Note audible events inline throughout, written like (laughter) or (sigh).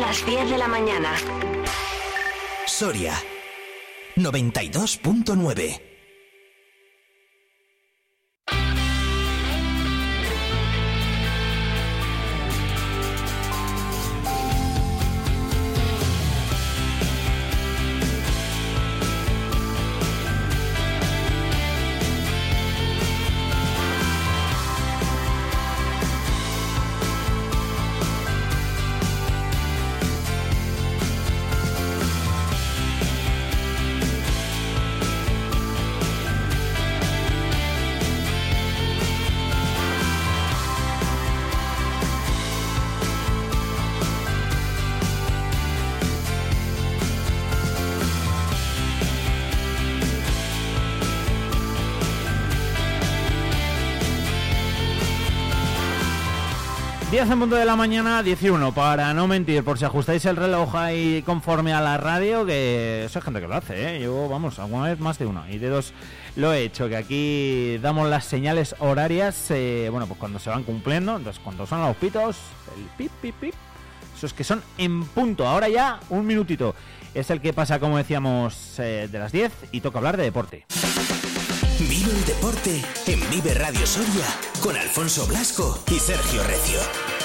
Las 10 de la mañana. Soria 92.9 10 en punto de la mañana, 11, para no mentir, por si ajustáis el reloj ahí conforme a la radio, que eso es gente que lo hace, ¿eh? Yo, vamos, alguna vez más de una, y de dos lo he hecho, que aquí damos las señales horarias, eh, bueno, pues cuando se van cumpliendo, entonces cuando son los pitos, el pip, pip, pip, esos que son en punto, ahora ya un minutito, es el que pasa, como decíamos, eh, de las 10 y toca hablar de deporte. Vive el deporte en Vive Radio Soria con Alfonso Blasco y Sergio Recio.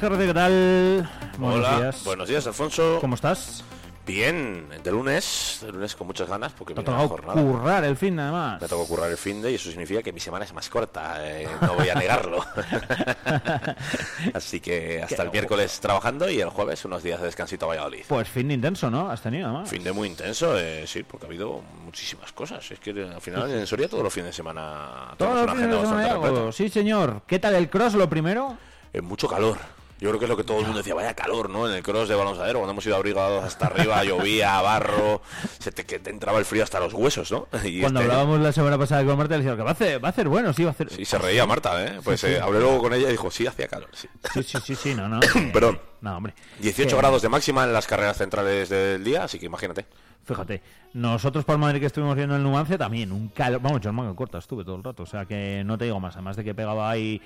Recio, ¿qué tal? Buenos Hola, días. buenos días, Alfonso. ¿Cómo estás? Bien, de lunes, de lunes con muchas ganas porque tocado jornada. currar el fin, además. Me tocó currar el fin de y eso significa que mi semana es más corta, eh, no voy a negarlo. (laughs) Así que hasta el miércoles trabajando y el jueves unos días de descansito a Valladolid. Pues fin intenso, ¿no? Has tenido, además. Fin de muy intenso, eh, sí, porque ha habido muchísimas cosas. Es que eh, al final en Soria todos los fines de semana Todos los fines de semana. Sí, señor. ¿Qué tal el cross, lo primero? Eh, mucho calor. Yo creo que es lo que todo el mundo decía, vaya calor, ¿no? En el cross de balonsadero, cuando hemos ido abrigados hasta arriba, (laughs) llovía, barro, se te, que te entraba el frío hasta los huesos, ¿no? (laughs) Y Cuando este- hablábamos la semana pasada con Marta, le decía que va a hacer, va a hacer bueno, sí, va a hacer. Sí, se reía Marta, ¿eh? Pues Sí, sí. eh, hablé luego con ella y dijo, sí, hacía calor, sí. Sí, sí, sí, sí, no, no. (coughs) Perdón. No, hombre. 18 Que- grados de máxima en las carreras centrales del día, así que imagínate. Fíjate, nosotros por Madrid que estuvimos viendo el Numancia también, un calor. Vamos, yo en manga corta estuve todo el rato, o sea que no te digo más. Además de que pegaba ahí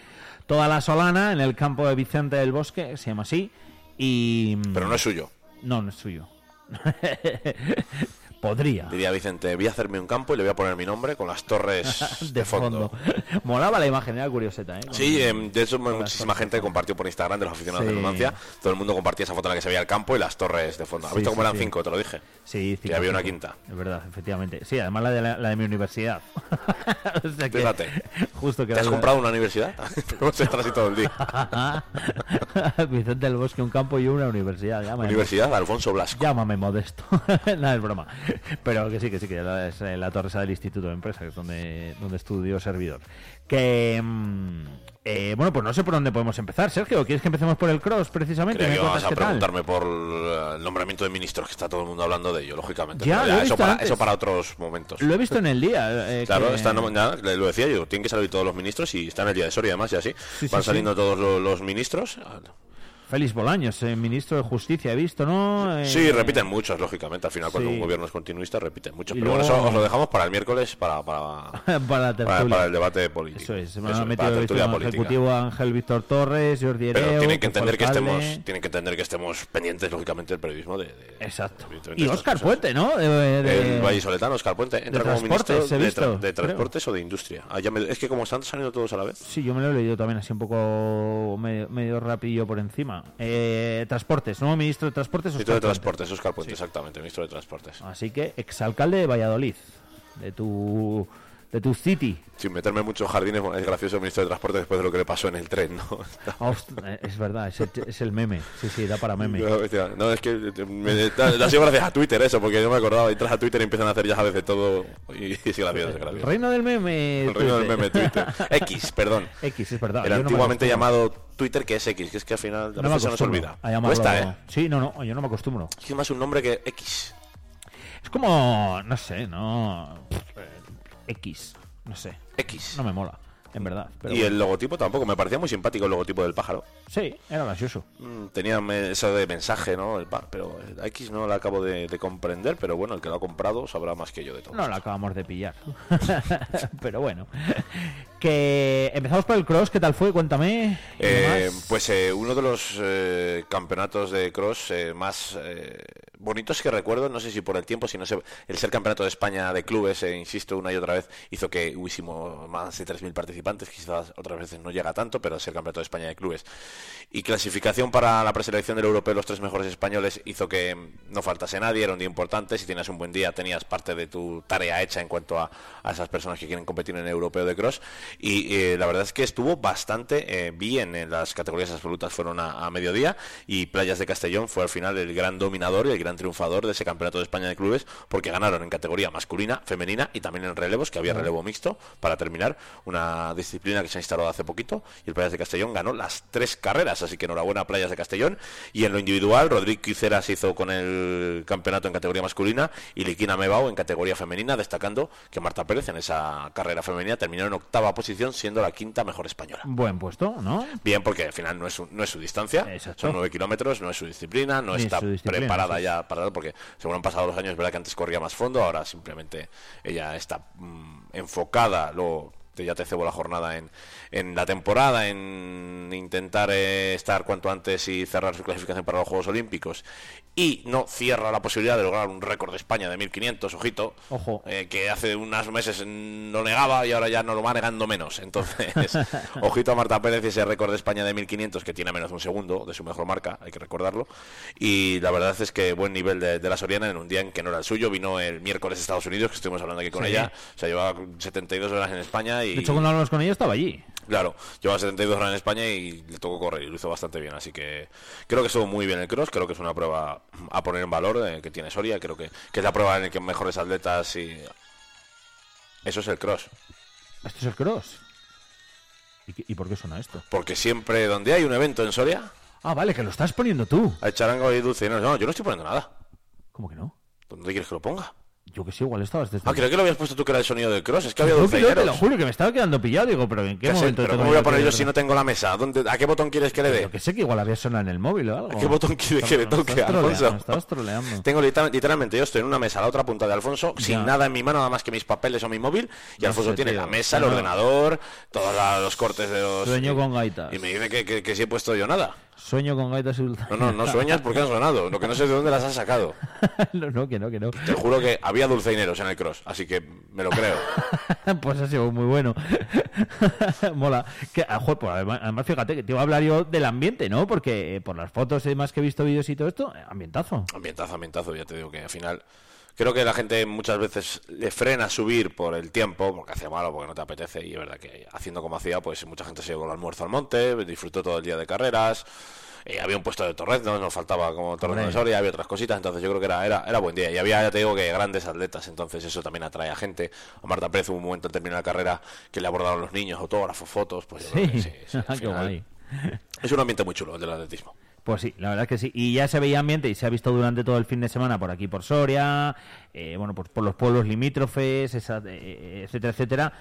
toda la solana en el campo de Vicente del Bosque, se llama así. Y. Pero no es suyo. No, no es suyo. (laughs) Podría. Diría Vicente, voy a hacerme un campo y le voy a poner mi nombre con las torres (laughs) de fondo. (laughs) Molaba la imagen, era curioseta, ¿eh? Sí, em, de hecho muchísima gente compartió por Instagram de los aficionados Sí. de Numancia. Todo el mundo compartía esa foto en la que se veía el campo y las torres de fondo. ¿Has Sí, visto cómo sí, eran cinco? Te lo dije. Sí, Que cinco, había una quinta. Es verdad, efectivamente. Sí, además la de, la, la de mi universidad. (laughs) O sea que- Fíjate. Justo que ¿Te has la- comprado una universidad? Podemos estar así todo el día. Vicente del Bosque, un campo y una universidad. Llámame, Universidad Alfonso Blasco. llámame modesto. Nada, es broma. (laughs) Pero que sí, que sí, que es eh, la torre esa del Instituto de Empresa, que es donde, donde estudió servidor. Que. mm, eh, bueno, pues no sé por dónde podemos empezar, Sergio. ¿Quieres que empecemos por el cross, precisamente? ¿Me que cuentas a tal? preguntarme por eh, el nombramiento de ministros, que está todo el mundo hablando de ello, lógicamente. Ya, eso, para, eso para otros momentos. Lo he visto en el día. eh, (laughs) Claro, que- está, no, ya, le- lo decía yo, tienen que salir todos los ministros y está en el día de Soria además, y así. Sí, Van sí. saliendo todos lo- los, ministros. Félix Bolaños, eh, ministro de Justicia, he visto, ¿no? Eh, Sí, repiten muchos, lógicamente. Al final, cuando sí. un gobierno es continuista, repiten muchos. Y Pero bueno, luego- eso os lo dejamos para el miércoles, para, para, (laughs) para para, para el debate político. Eso es, se me Eso ha es, metido el ejecutivo Ángel Víctor Torres, Jordi Ereu, Pero tienen que entender que estemos, tienen que entender que estemos pendientes, lógicamente, del periodismo de, de- Exacto. evidentemente, Y estas Óscar. Puente, ¿no? De- de- El vallisoletano, Oscar Puente, entra como transportes, ministro he de, visto, tra- de creo. transportes o de industria. Ah, ya me- es que como están saliendo todos a la vez. Sí, yo me lo he leído también así un poco medio, medio por encima. Eh, transportes, ¿no? Ministro de Transportes. Ministro de. Transportes, Oscar Puente, exactamente, ministro de Transportes. Así que exalcalde de Valladolid, de tu de tu city. Sin meterme en muchos jardines, bueno, es gracioso el ministro de Transporte después de lo que le pasó en el tren, ¿no? (laughs) Eh, es verdad, es el, es el meme. Sí, sí, da para meme. No, hostia, no, es que me, da, da sido gracias a Twitter eso, porque yo me acordaba, entras a Twitter y empiezan a hacer ya sabes de todo y, es gracioso, es gracioso. Reino del meme. El reino del meme Twitter. X, perdón. (laughs) X, es verdad. El no antiguamente llamado Twitter que es X, que es que al final a No se nos olvida. a Cuesta, ¿eh? Sí, no, no, yo no me acostumbro. Es que más un nombre que X. Es como, no sé, no. X, no sé. X. No me mola, en verdad. Pero y bueno. el logotipo tampoco, me parecía muy simpático el logotipo del pájaro. Sí, era gracioso. Mm, Tenía eso de mensaje, ¿no? El pa- pero el X no lo acabo de, de comprender, pero bueno, el que lo ha comprado sabrá más que yo de todo. No la acabamos de pillar. (laughs) Pero bueno. Que empezamos por el cross, ¿qué tal fue? Cuéntame. ¿Y Eh, pues eh, uno de los eh, campeonatos de cross eh, más bonitos que recuerdo, no sé si por el tiempo, si no sé, el ser campeonato de España de clubes, insisto una y otra vez, hizo que hubiésemos más de 3.000 participantes, quizás otras veces no llega tanto, pero ser campeonato de España de clubes. Y clasificación para la preselección del europeo, los tres mejores españoles, hizo que no faltase nadie, era un día importante, si tenías un buen día tenías parte de tu tarea hecha en cuanto a, a esas personas que quieren competir en el europeo de cross. Y eh, la verdad es que estuvo bastante eh, bien en las categorías absolutas, fueron a, a mediodía y Playas de Castellón fue al final el gran dominador y el gran triunfador de ese campeonato de España de clubes porque ganaron en categoría masculina, femenina y también en relevos, que había relevo mixto para terminar, una disciplina que se ha instalado hace poquito y el Playas de Castellón ganó las tres carreras, así que enhorabuena a Playas de Castellón y en lo individual Rodrigo Quiceras hizo con el campeonato en categoría masculina y Liquina Mebao en categoría femenina, destacando que Marta Pérez en esa carrera femenina terminó en octava posición siendo la quinta mejor española. Buen puesto, ¿no? Bien, porque al final no es, su- no es su distancia, Exacto. son nueve kilómetros, no es su disciplina, no Ni está disciplina, preparada sí, ya para porque según han pasado los años, es verdad que antes corría más fondo, ahora simplemente ella está mm, enfocada, luego ya te cebo la jornada en, en la temporada, en intentar eh, estar cuanto antes y cerrar su clasificación para los Juegos Olímpicos y no cierra la posibilidad de lograr un récord de España de 1500, ojito, Ojo. eh, que hace unos meses lo negaba y ahora ya no lo va negando menos. Entonces, (laughs) ojito a Marta Pérez y ese récord de España de 1500 que tiene menos de un segundo de su mejor marca, hay que recordarlo. Y la verdad es que buen nivel de, de la Soriana en un día en que no era el suyo. Vino el miércoles de Estados Unidos, que estuvimos hablando aquí con Sí. ella. O sea, llevaba 72 horas en España y. De hecho, cuando hablamos con ella estaba allí. Claro, llevaba 72 horas en España y le tocó correr y lo hizo bastante bien. Así que creo que estuvo muy bien el cross. Creo que es una prueba a poner en valor eh, que tiene Soria. Creo que, que es la prueba en la que mejores atletas y. Eso es el cross. Esto es el cross. ¿Y, qué- y por qué suena esto? Porque siempre donde hay un evento en Soria, Ah, vale, que lo estás poniendo tú. hay charango y dulce. No, no, yo no estoy poniendo nada. ¿Cómo que no? ¿Dónde quieres que lo ponga? Yo que sí, igual estabas desde... Ah, creo que lo habías puesto tú que era el sonido del cross. Es que había que yo te lo juro que me estaba quedando pillado. Digo, pero ¿en qué, ¿Qué sé? momento Pero tengo ¿cómo voy a poner yo si no tengo la mesa? ¿Dónde, ¿A qué botón quieres que le dé? Yo que sé que igual había sonado en el móvil o algo. ¿A qué botón quiere que le toque, estás Alfonso? Estabas troleando. Tengo literal- literalmente, yo estoy en una mesa a la otra punta de Alfonso, Ya. sin nada en mi mano, nada más que mis papeles o mi móvil, y Alfonso sé, tiene tío. la mesa, el No, ordenador, todos los cortes de los... Sueño con gaitas. Y me dice que, que, que si he puesto yo nada. Sueño con gaitas y dulce. No, no, no sueñas porque han sonado. Lo que no sé de dónde las han sacado. (laughs) no, no, que no, que no. Te juro que había dulceineros en el cross, así que me lo creo. (laughs) pues ha sido muy bueno. (laughs) Mola. Que, ah, joder, pues además, además, fíjate que te iba a hablar yo del ambiente, ¿no? Porque eh, por las fotos y demás que he visto vídeos y todo esto, eh, ambientazo. Ambientazo, ambientazo, ya te digo que al final... Creo que la gente muchas veces le frena subir por el tiempo, porque hace malo, porque no te apetece, y es verdad que haciendo como hacía, pues mucha gente se llevó el almuerzo al monte, disfrutó todo el día de carreras, eh, había un puesto de torrezno, nos faltaba como torrezno de. Soria, había otras cositas, entonces yo creo que era, era, era buen día. Y había, ya te digo, que grandes atletas, entonces eso también atrae a gente. A Marta Pérez hubo un momento al terminar la carrera que le abordaron los niños, autógrafos, fotos, pues yo creo Sí, que sí, sí, al (laughs) qué final guay. Es un ambiente muy chulo el del atletismo. Pues sí, la verdad es que sí. Y ya se veía ambiente y se ha visto durante todo el fin de semana por aquí, por Soria, eh, bueno, pues por los pueblos limítrofes, esa- eh, etcétera, etcétera.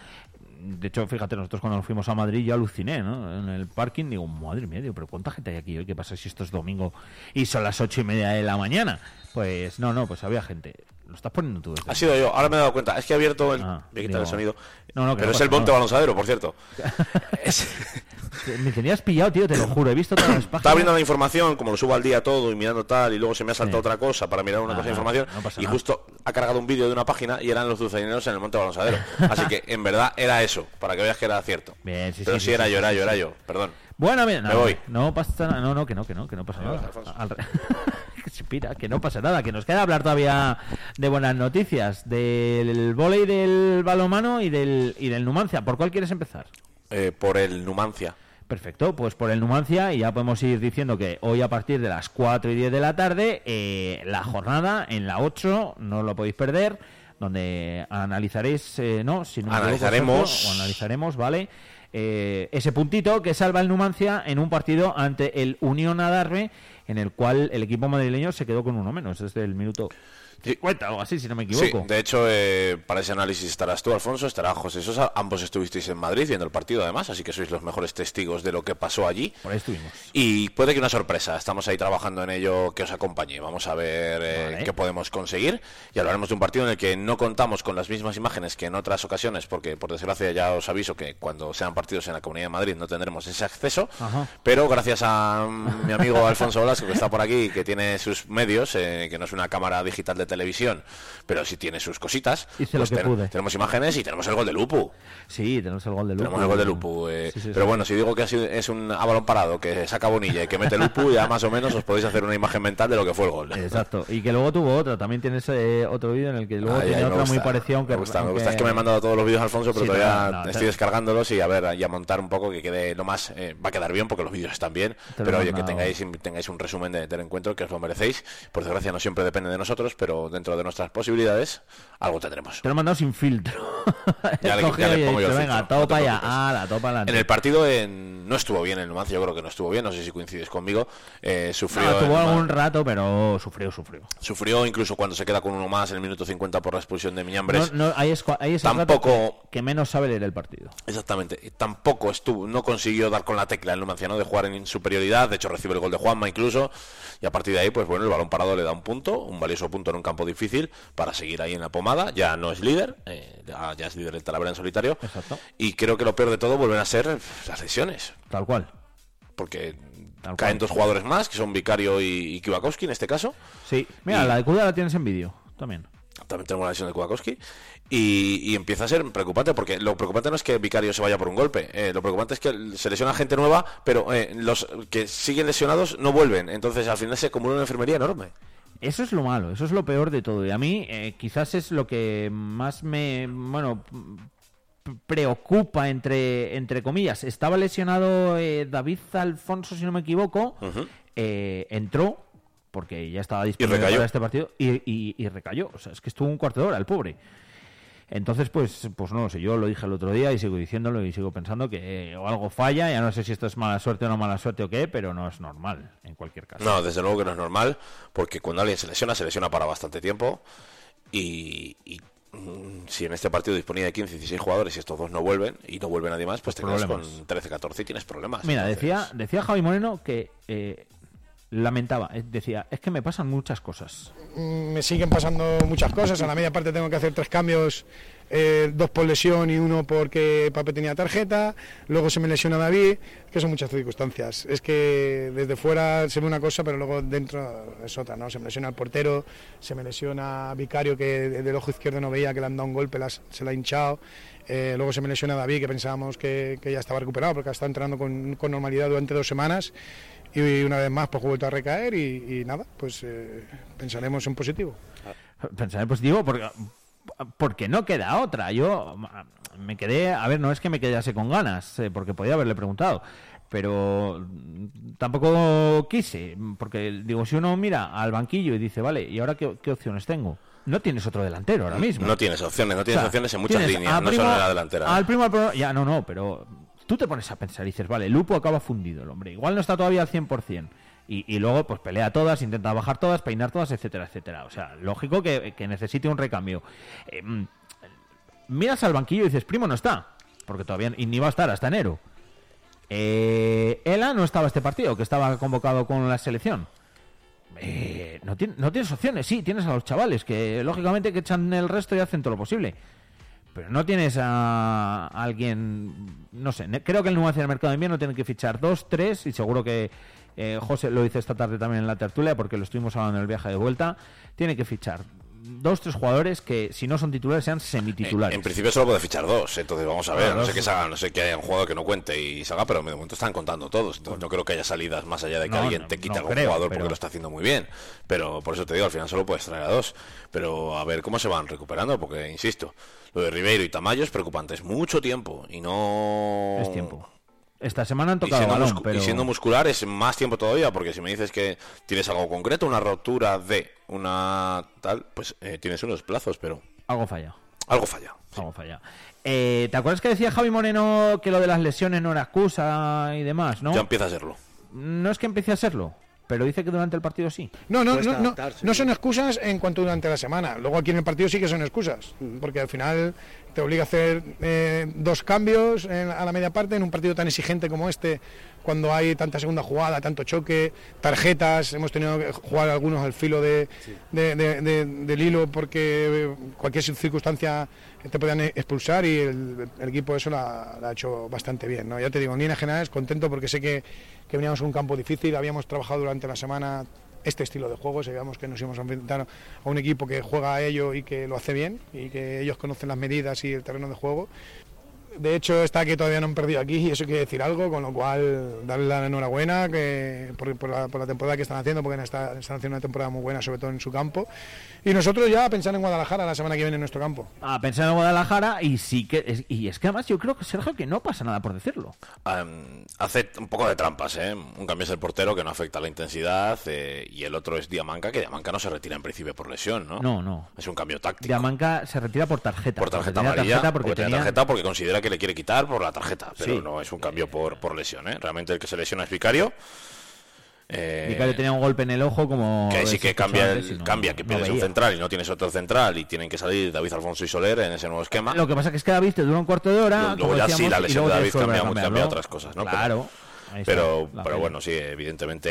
De hecho, fíjate, nosotros cuando nos fuimos a Madrid yo aluciné, ¿no? En el parking digo, madre mía, digo, pero ¿cuánta gente hay aquí hoy? ¿Qué pasa si esto es domingo y son las ocho y media de la mañana? Pues no, no, pues había gente. Lo estás poniendo tú. desde Ha sido yo, ahora me he dado cuenta. Es que he abierto el. Ah, voy a quitar el sonido. No, no, Pero no es pasa el Monte nada. Balonsadero, por cierto. (laughs) Es- Me tenías pillado, tío, te lo juro. He visto todas las páginas. (coughs) Estaba abriendo la información, como lo subo al día todo y mirando tal, y luego se me ha saltado Sí. otra cosa para mirar una Ah, cosa de no, información. no y nada. justo ha cargado un vídeo de una página y eran los dulceineros en el Monte Balonsadero. Así que en verdad era eso, para que veas que era cierto. Bien, sí, Pero sí, era yo, era yo, era yo, perdón. Bueno, mira, no, Me voy. No pasa nada. No, no, que no, que no, que no pasa nada. Al (laughs) Que no pasa nada, que nos queda hablar todavía de buenas noticias, del volei del balomano y del, y del Numancia. ¿Por cuál quieres empezar? Eh, por el Numancia. Perfecto, pues por el Numancia y ya podemos ir diciendo que hoy a partir de las 4 y 10 de la tarde eh, la jornada en la 8, no lo podéis perder, donde analizaréis, eh, ¿no? Si no Analizaremos. O analizaremos, ¿vale? Eh, ese puntito que salva el Numancia en un partido ante el Unión Adarve, en el cual el equipo madrileño se quedó con uno menos desde el minuto. 50 o así, si no me Sí, equivoco. de hecho, eh, para ese análisis estarás tú, Alfonso, estará José Sosa. Ambos estuvisteis en Madrid viendo el partido, además, así que sois los mejores testigos de lo que pasó allí. Por ahí estuvimos. Y puede que una sorpresa, estamos ahí trabajando en ello que os acompañe. Vamos a ver eh, Vale. qué podemos conseguir y hablaremos de un partido en el que no contamos con las mismas imágenes que en otras ocasiones, porque por desgracia ya os aviso que cuando sean partidos en la Comunidad de Madrid no tendremos ese acceso. Ajá. Pero gracias a mi amigo Alfonso Blasco, que está por aquí, que tiene sus medios, eh, que no es una cámara digital de televisión, pero sí tiene sus cositas, Hice lo que pude. tenemos imágenes y tenemos el gol de Lupu. Sí, tenemos el gol de Lupu. Tenemos el gol de Lupu. eh, Sí, sí, pero bueno, si digo que ha sido- es un a balón parado, que saca Bonilla y que mete Lupu, ya más o menos os podéis hacer una imagen mental de lo que fue el gol. Exacto, y que luego tuvo otra, también tienes eh, otro vídeo en el que luego Ay, tiene me otra muy parecida, aunque me gusta, me aunque- gusta. Es que me he mandado todos los vídeos, Alfonso, pero todavía no, estoy te- descargándolos y a ver, y a montar un poco que quede lo más. eh, va a quedar bien porque los vídeos están bien, Te lo pero oye, que tengáis, tengáis un resumen de- del encuentro que os lo merecéis. Por desgracia, no siempre depende de nosotros, pero dentro de nuestras posibilidades, algo tendremos. Te lo he mandado sin filtro. (laughs) Ya le- ya le pongo yo el venga, filtro, no para allá, preocupes. ala, todo para En el partido en- no estuvo bien el Numancia, yo creo que no estuvo bien, no sé si coincides conmigo. eh, sufrió, No, tuvo algún rato, pero sufrió, sufrió. sufrió incluso cuando se queda con uno más en el minuto 50 por la expulsión de Miñambres. No, no, ahí es, ahí es el rato Tampoco- que, menos sabe leer el partido. Exactamente. Tampoco estuvo, no consiguió dar con la tecla el Numancia, ¿no? De jugar en superioridad. De hecho, recibe el gol de Juanma incluso. Y a partir de ahí, pues bueno, el balón parado le da un punto, un valioso punto en un campo difícil para seguir ahí en la pomada. Ya no es líder, eh, ya, es líder el Talavera en solitario. Exacto. Y creo que lo peor de todo vuelven a ser las lesiones. Tal cual. Porque Tal caen cual. dos jugadores más, que son Vicario y, y Kiwakowski en este caso. Sí, mira, Y- la de Cuda la tienes en vídeo también. También tenemos la lesión de Kudakowski. Y, y empieza a ser preocupante, porque lo preocupante no es que Vicario se vaya por un golpe. eh, lo preocupante es que se lesiona gente nueva, pero eh, los que siguen lesionados no vuelven. Entonces al final se acumula una enfermería enorme. Eso es lo malo, eso es lo peor de todo. Y a mí eh, quizás es lo que más me, bueno, preocupa entre, entre comillas. Estaba lesionado eh, David Alfonso, si no me equivoco. Eh, entró, porque ya estaba disponible para este partido, y, y- y recayó. O sea, es que estuvo un cuarto de hora, el pobre. Entonces, pues, pues no lo sé, yo lo dije el otro día y sigo diciéndolo y sigo pensando que eh, o algo falla, ya no sé si esto es mala suerte o no mala suerte o qué, pero no es normal, en cualquier caso. No, desde luego que no es normal, porque cuando alguien se lesiona, se lesiona para bastante tiempo. Y, y, mm, si en este partido disponía de 15, 16 jugadores y estos dos no vuelven, y no vuelve nadie más, pues te quedas con 13, 14 y tienes problemas. Mira, Entonces, decía, decía Javi Moreno que eh, lamentaba, eh, decía, es que me pasan muchas cosas. Mm, me siguen pasando muchas cosas. A la media parte tengo que hacer tres cambios, eh, dos por lesión y uno porque Pape tenía tarjeta. Luego se me lesiona David, que son muchas circunstancias. Es que desde fuera se ve una cosa, pero luego dentro es otra, ¿no? Se me lesiona el portero, se me lesiona Vicario, que del ojo izquierdo no veía, que le han dado un golpe, se la ha hinchado. Eh, luego se me lesiona David, que pensábamos que, ya estaba recuperado, porque ha estado entrenando con normalidad durante dos semanas. Y una vez más, pues vuelto a recaer y, y nada, pues eh, pensaremos en positivo. Pensar en positivo porque, porque no queda otra. Yo me quedé, a ver, no es que me quedase con ganas, eh, porque podía haberle preguntado, pero tampoco quise, porque digo, si uno mira al banquillo y dice, vale, ¿y ahora qué, qué opciones tengo? No tienes otro delantero ahora mismo. No tienes opciones, no tienes O sea, opciones en muchas líneas, no solo en la delantera. Al primo, al primo- ya, no, no, pero tú te pones a pensar y dices, vale, Lupo acaba fundido el hombre. Igual no está todavía al 100%. Y, y luego, pues pelea todas, intenta bajar todas, peinar todas, etcétera, etcétera. O sea, lógico que, necesite un recambio. Eh, mm, miras al banquillo y dices, primo no está. Porque todavía y ni va a estar hasta enero. Eh, Ela no estaba este partido, que estaba convocado con la selección. Eh, no, no tienes opciones, sí, tienes a los chavales, que lógicamente que echan el resto y hacen todo lo posible. Pero no tienes a alguien, no sé, creo que el Numancia en el mercado de invierno tiene que fichar dos, tres, y seguro que eh, José lo hice esta tarde también en la tertulia, porque lo estuvimos hablando en el viaje de vuelta, tiene que fichar dos, tres jugadores que si no son titulares sean semititulares. En, en principio solo puede fichar dos, entonces vamos a ver, Claro, no sé que salga, no sé que haya un jugador que no cuente y salga, pero de momento están contando todos, entonces no creo que haya salidas más allá de que No, alguien te quite no algún creo, jugador pero- porque lo está haciendo muy bien, pero por eso te digo, al final solo puedes traer a dos, pero a ver cómo se van recuperando, porque insisto, lo de Ribeiro y Tamayo es preocupante, es mucho tiempo y no... Es tiempo. Esta semana han tocado siendo, balón, muscu- pero y siendo muscular es más tiempo todavía, porque si me dices que tienes algo concreto, una rotura de una tal, pues eh, tienes unos plazos, pero algo falla. algo falla. Algo falla. Eh, ¿Te acuerdas que decía Javi Moreno que lo de las lesiones no era excusa y demás, no? Ya empieza a serlo. No es que empiece a serlo, pero dice que durante el partido sí. No, no, no, no, no son excusas en cuanto durante la semana. Luego aquí en el partido sí que son excusas, porque al final te obliga a hacer eh, dos cambios en- a la media parte en un partido tan exigente como este, cuando hay tanta segunda jugada, tanto choque, tarjetas, hemos tenido que jugar algunos al filo de, de- de- de- del hilo porque cualquier circunstancia te podían expulsar y el, equipo eso la, ha hecho bastante bien. ¿no? Ya te digo, en líneas generales contento porque sé que, veníamos a un campo difícil, habíamos trabajado durante la semana este estilo de juego, sabíamos que nos íbamos a enfrentar a un equipo que juega a ello y que lo hace bien y que ellos conocen las medidas y el terreno de juego. De hecho, está que todavía no han perdido aquí y eso quiere decir algo, con lo cual darle la enhorabuena que, por, por la, por la temporada que están haciendo, porque están, están haciendo una temporada muy buena, sobre todo en su campo. Y nosotros ya pensando en Guadalajara la semana que viene en nuestro campo. A pensar en Guadalajara y sí que es, y es que además yo creo que Sergio que no pasa nada por decirlo. Hace un poco de trampas, ¿eh? Un cambio es el portero que no afecta la intensidad eh, y el otro es Diamanca, que Diamanca no se retira en principio por lesión, ¿no? No, no. Es un cambio táctico. Diamanca se retira por tarjeta. por tarjeta amarilla, tarjeta porque, porque tenía tenía- tarjeta porque considera que le quiere quitar por la tarjeta, pero Sí. no es un cambio por, por lesión, ¿eh? Realmente el que se lesiona es Vicario. Eh, Vicario tenía un golpe en el ojo como... que sí que cambia, el- no- cambia que no pierdes un central y no tienes otro central y tienen que salir David Alfonso y Soler en ese nuevo esquema. Lo que pasa que es que David te dura un cuarto de hora. Luego- ya sí, la lesión de David cambia- cambiarlo. cambia otras cosas, ¿no? Claro. Está, Pero, pero bueno, sí, evidentemente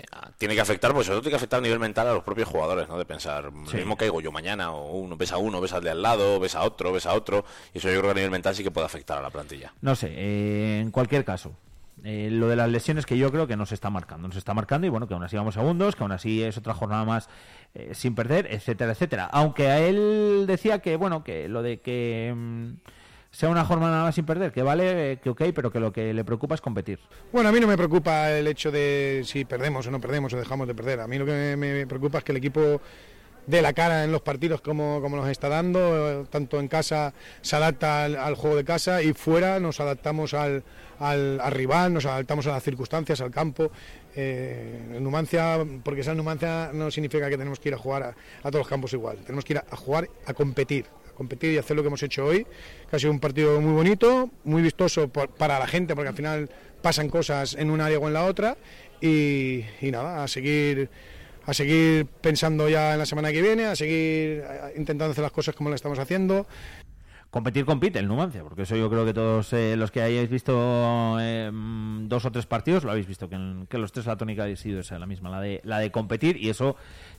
eh, tiene que afectar, pues todo tiene que afectar a nivel mental a los propios jugadores, ¿no? De pensar, Sí. mismo caigo yo mañana, o uno, ves a uno, ves al de al lado, ves a otro, ves a otro, y eso yo creo que a nivel mental sí que puede afectar a la plantilla. No sé, eh, en cualquier caso. Eh, lo de las lesiones que yo creo que nos está marcando. Nos está marcando y bueno, que aún así vamos segundos, que aún así es otra jornada más eh, sin perder, etcétera, etcétera. Aunque a él decía que, bueno, que lo de que mm, sea una jornada más sin perder, que vale, eh, que ok, pero que lo que le preocupa es competir. Bueno, a mí no me preocupa el hecho de si perdemos o no perdemos o dejamos de perder. A mí lo que me, me preocupa es que el equipo dé la cara en los partidos como, como nos está dando. eh, Tanto en casa se adapta al, juego de casa y fuera nos adaptamos al, al, al rival, nos adaptamos a las circunstancias, al campo. Eh, Numancia, porque sea Numancia no significa que tenemos que ir a jugar a, todos los campos igual. Tenemos que ir a, jugar, a competir a competir y hacer lo que hemos hecho hoy, que ha sido un partido muy bonito, muy vistoso por- para la gente, porque al final pasan cosas en un área o en la otra, y nada, a seguir a seguir pensando ya en la semana que viene, a seguir eh, intentando hacer las cosas como las estamos haciendo. Competir compite el Numancia, porque eso yo creo que todos eh, los que hayáis visto eh, mm, dos o tres partidos lo habéis visto, que, en- que los tres la tónica ha sido esa, la misma, la de, la de competir, y eso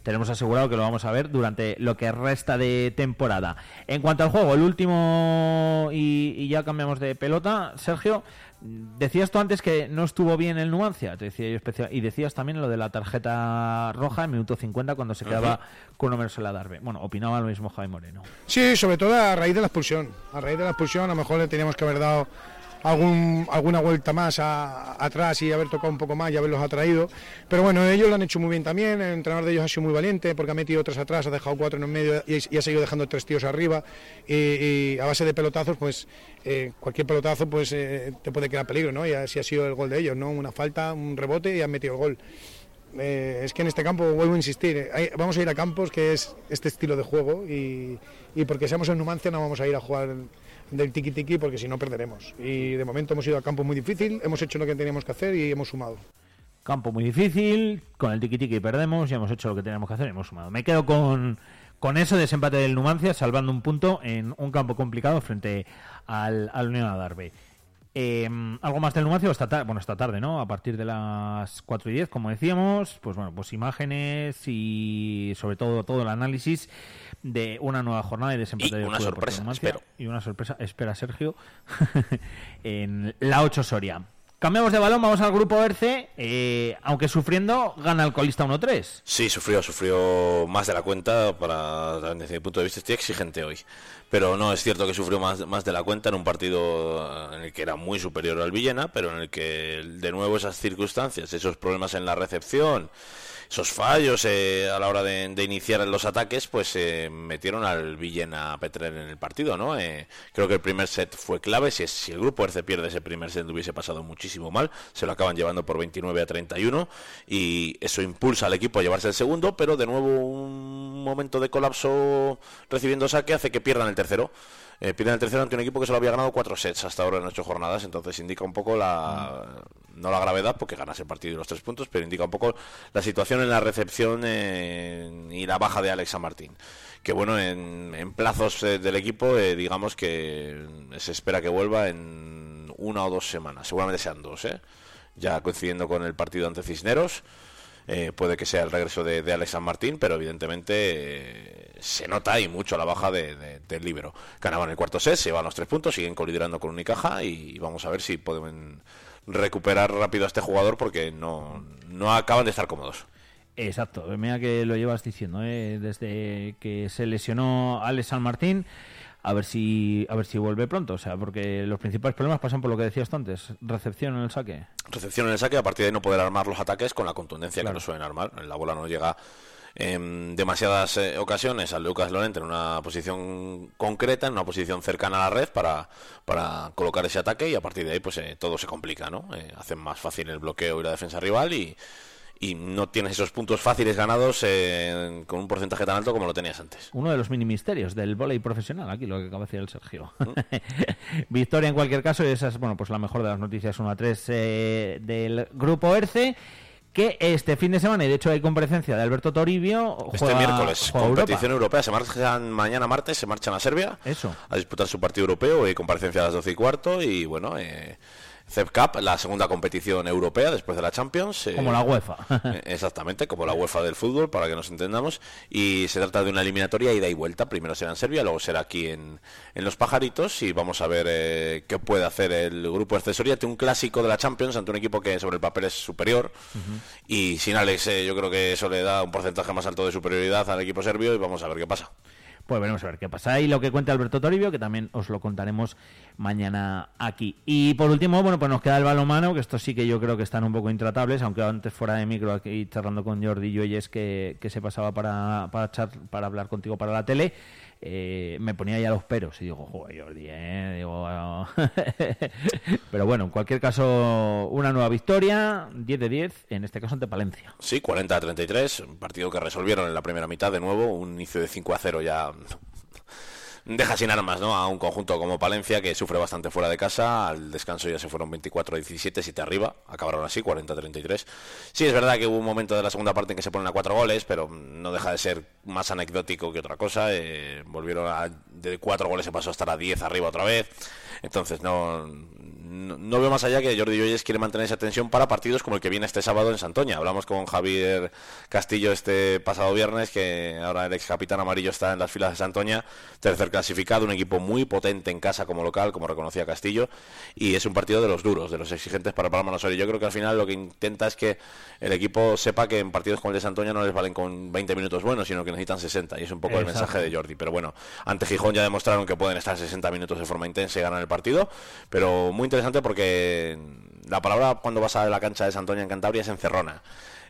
tenemos asegurado que lo vamos a ver durante lo que resta de temporada. En cuanto al juego, el último, y, y ya cambiamos de pelota, Sergio, decías tú antes que no estuvo bien el Numancia, te decía yo especial, y decías también lo de la tarjeta roja en minuto 50 cuando se quedaba con la Darbe. Bueno, opinaba lo mismo Javi Moreno. Sí, sobre todo a raíz de la expulsión. A raíz de la expulsión a lo mejor le teníamos que haber dado algún, alguna vuelta más a- atrás y haber tocado un poco más y haberlos atraído. Pero bueno, ellos lo han hecho muy bien también. El entrenador de ellos ha sido muy valiente porque ha metido tres atrás, ha dejado cuatro en el medio y, y ha seguido dejando tres tíos arriba. Y, a base de pelotazos, pues eh, cualquier pelotazo pues eh, te puede crear peligro, ¿no? Y así ha sido el gol de ellos, ¿no? Una falta, un rebote y han metido el gol. Eh, es que en este campo, vuelvo a insistir, vamos a ir a campos que es este estilo de juego y, y porque seamos en Numancia no vamos a ir a jugar del tiki tiki porque si no perderemos. Y de momento hemos ido a campo muy difícil, hemos hecho lo que teníamos que hacer y hemos sumado. Campo muy difícil, con el tiki tiki perdemos, ya hemos hecho lo que teníamos que hacer y hemos sumado. Me quedo con, con ese desempate del Numancia, salvando un punto en un campo complicado frente al, al Unión Adarve. Eh, ¿Algo más del Numancia esta tarde? Bueno, esta tarde, ¿no? A partir de las 4 y 10, como decíamos, pues bueno, pues imágenes y sobre todo todo el análisis de una nueva jornada de desempate Y del una sorpresa, espero. Y una sorpresa, espera Sergio, (laughs) en la 8 Soria. Cambiamos de balón, vamos al grupo ERCE. Eh, aunque sufriendo, gana el colista 1-3. Sí, sufrió, sufrió más de la cuenta. Para, desde mi punto de vista, estoy exigente hoy. Pero no, es cierto que sufrió más, más de la cuenta en un partido en el que era muy superior al Villena, pero en el que, de nuevo, esas circunstancias, esos problemas en la recepción esos fallos eh, a la hora de, iniciar los ataques, pues eh, metieron al Villena Petrer en el partido, ¿no? Eh, creo que el primer set fue clave. Si, si el grupo Erce pierde ese primer set, hubiese pasado muchísimo mal. Se lo acaban llevando por 29 a 31 y eso impulsa al equipo a llevarse el segundo, pero de nuevo un momento de colapso recibiendo saque hace que pierdan el tercero. Eh, pierden el tercero ante un equipo que solo había ganado cuatro sets hasta ahora en ocho jornadas, entonces indica un poco la, no la gravedad, porque ganas el partido y los tres puntos, pero indica un poco la situación en la recepción eh, y la baja de Alexa Martín. Que bueno, en, plazos eh, del equipo, digamos que se espera que vuelva en una o dos semanas, seguramente sean dos, ya coincidiendo con el partido ante Cisneros. Eh, puede que sea el regreso de, de Alex San Martín, pero evidentemente eh, se nota y mucho la baja de, del libro. Ganaban el cuarto set, se van los tres puntos, siguen coliderando con Unicaja y vamos a ver si pueden recuperar rápido a este jugador porque no, no acaban de estar cómodos. Exacto, mira que lo llevas diciendo, ¿eh? desde que se lesionó Alex San Martín a ver si a ver si vuelve pronto, o sea, porque los principales problemas pasan por lo que decías tú antes, recepción en el saque. Recepción en el saque, a partir de no poder armar los ataques con la contundencia que no suelen armar. La bola no llega en demasiadas eh, ocasiones a Lucas Lorente en una posición concreta, en una posición cercana a la red para, para colocar ese ataque y a partir de ahí pues eh, todo se complica, ¿no? Eh, hacen más fácil el bloqueo y la defensa rival y, y no tienes esos puntos fáciles ganados eh, con un porcentaje tan alto como lo tenías antes. Uno de los mini misterios del volei profesional, aquí lo que acaba de decir el Sergio. Mm. (laughs) Victoria en cualquier caso, y esa es bueno, pues la mejor de las noticias 1 a 3 eh, del grupo ERCE que este fin de semana, y de hecho hay comparecencia de Alberto Toribio. este miércoles, competición europea. Se marchan mañana martes, se marchan a Serbia Eso. a disputar su partido europeo y comparecencia a las 12 y cuarto. Y bueno, eh, CEP Cup, la segunda competición europea después de la Champions. Eh, como la UEFA. (laughs) Eh, exactamente, como la UEFA del fútbol, para que nos entendamos. Y se trata de una eliminatoria ida y vuelta. Primero será en Serbia, luego será aquí en, en Los Pajaritos. Y vamos a ver eh, qué puede hacer el grupo accesoriate, un clásico de la Champions ante un equipo que sobre el papel es superior. Y sin Alex, yo creo que eso le da un porcentaje más alto de superioridad al equipo serbio. Y vamos a ver qué pasa. Pues veremos a ver qué pasa. Y lo que cuenta Alberto Toribio, que también os lo contaremos mañana aquí. Y por último, bueno, pues nos queda el balonmano, que esto sí que yo creo que están un poco intratables, aunque antes fuera de micro aquí charlando con Jordi Lloyes que, que se pasaba para, para, para hablar contigo para la tele. Eh, me ponía ya los peros y digo, joder, Jordi, ¿eh? (laughs) Pero bueno, en cualquier caso, una nueva victoria, 10 de 10, en este caso ante Palencia. Sí, 40 a 33, un partido que resolvieron en la primera mitad de nuevo, un inicio de 5 a 0 ya deja sin armas ¿no? a un conjunto como Palencia que sufre bastante fuera de casa. Al descanso ya se fueron 24-17, 7 arriba. Acabaron así, 40-33. Sí, es verdad que hubo un momento de la segunda parte en que se ponen a cuatro goles, pero no deja de ser más anecdótico que otra cosa. Eh, volvieron a, de cuatro goles se pasó a estar a 10 arriba otra vez. Entonces no, no, veo más allá que Jordi Lloyes quiere mantener esa tensión para partidos como el que viene este sábado en Santoña. Hablamos con Javier Castillo este pasado viernes, que ahora el ex capitán amarillo está en las filas de Santoña, tercer clasificado, un equipo muy potente en casa como local, como reconocía Castillo, y es un partido de los duros, de los exigentes para Palma Osorio. Yo creo que al final lo que intenta es que el equipo sepa que en partidos como el de Santoña no les valen con 20 minutos buenos, sino que necesitan 60, y es un poco el mensaje de Jordi. Pero bueno, ante Gijón ya demostraron que pueden estar 60 minutos de forma intensa y ganar el partido, pero muy interesante porque la palabra cuando vas a la cancha de Santoña en Cantabria es encerrona.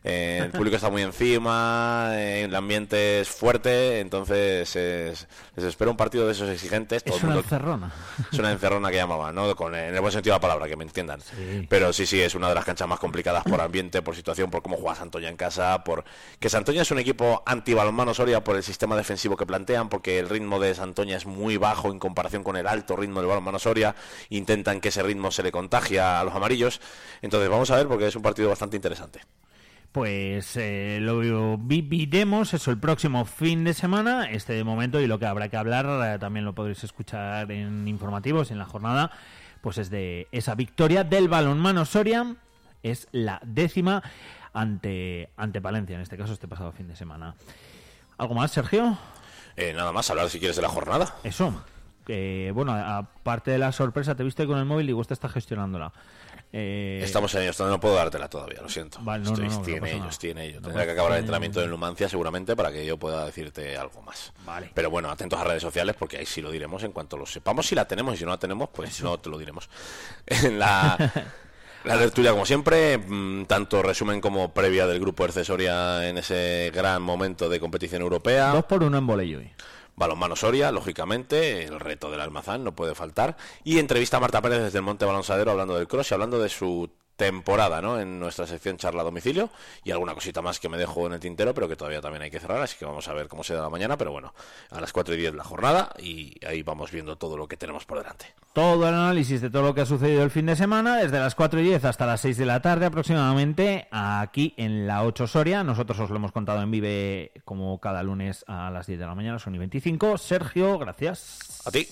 Eh, el público está muy encima, eh, el ambiente es fuerte, entonces les espera un partido de esos exigentes. es una encerrona. Es una encerrona que llamaba, ¿no? Con, en el buen sentido de la palabra, que me entiendan. Pero sí, sí, es una de las canchas más complicadas por ambiente, por situación, por cómo juega Santoña en casa, por que Santoña es un equipo anti-balonmano Soria por el sistema defensivo que plantean, porque el ritmo de Santoña es muy bajo en comparación con el alto ritmo del balonmano Soria. Intentan que ese ritmo se le contagia a los amarillos. Entonces vamos a ver porque es un partido bastante interesante. Pues eh, lo viviremos eso el próximo fin de semana, este de momento, y lo que habrá que hablar, eh, también lo podréis escuchar en informativos, en la jornada, pues es de esa victoria del balonmano Soria, es la décima ante, ante Palencia, en este caso este pasado fin de semana. ¿Algo más, Sergio? Eh, nada más, hablar si quieres de la jornada. Eso. Que, bueno, aparte de la sorpresa, te viste con el móvil y vos te estás gestionándola. Eh, Estamos en ellos, no puedo dártela todavía, lo siento. Vale, no, Estoy, no, no, pasa ellos, en ellos. Tendrá que acabar el entrenamiento en Numancia seguramente para que yo pueda decirte algo más. Vale. Pero bueno, atentos a redes sociales porque ahí sí lo diremos en cuanto lo sepamos. Si la tenemos y si no la tenemos, pues no te lo diremos. (laughs) En la, la tertulia, como siempre, mm, tanto resumen como previa del grupo Ercesoria en ese gran momento de competición europea. Dos por uno en volei hoy. Balonmano Soria, lógicamente, el reto del Almazán no puede faltar. Y entrevista a Marta Pérez desde el Monte Balonsadero hablando del cross y hablando de su temporada, ¿no? En nuestra sección charla a domicilio y alguna cosita más que me dejo en el tintero, pero que todavía también hay que cerrar, así que vamos a ver cómo se da la mañana, pero bueno, a las 4 y 10 la jornada y ahí vamos viendo todo lo que tenemos por delante. Todo el análisis de todo lo que ha sucedido el fin de semana, desde las 4 y 10 hasta las 6 de la tarde aproximadamente, aquí en la 8 Soria. Nosotros os lo hemos contado en Vive como cada lunes a las 10 de la mañana, son y 25. Sergio, gracias. A ti.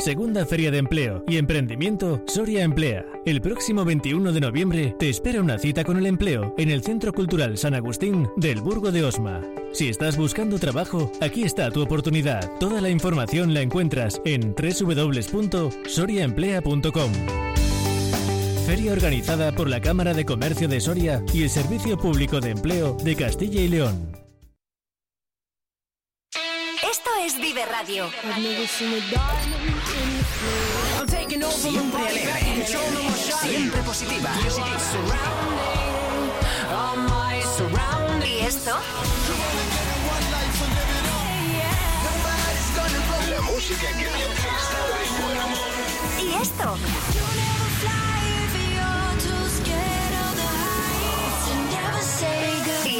Segunda Feria de Empleo y Emprendimiento Soria Emplea. El próximo 21 de noviembre te espera una cita con el empleo en el Centro Cultural San Agustín del Burgo de Osma. Si estás buscando trabajo, aquí está tu oportunidad. Toda la información la encuentras en www.soriaemplea.com. Feria organizada por la Cámara de Comercio de Soria y el Servicio Público de Empleo de Castilla y León. Esto es Vive Radio. Siempre alegre, siempre positiva. ¿Y esto? La música que te está de buen humor. ¿Y esto?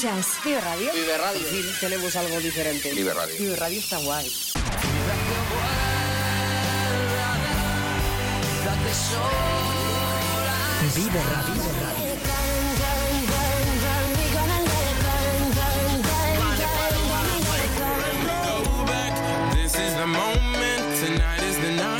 Escuchas? Vive Radio. Vive Radio. Sí, tenemos algo diferente. Vive Radio. Vive Radio está guay. Vive Radio. This is the moment, tonight is the night.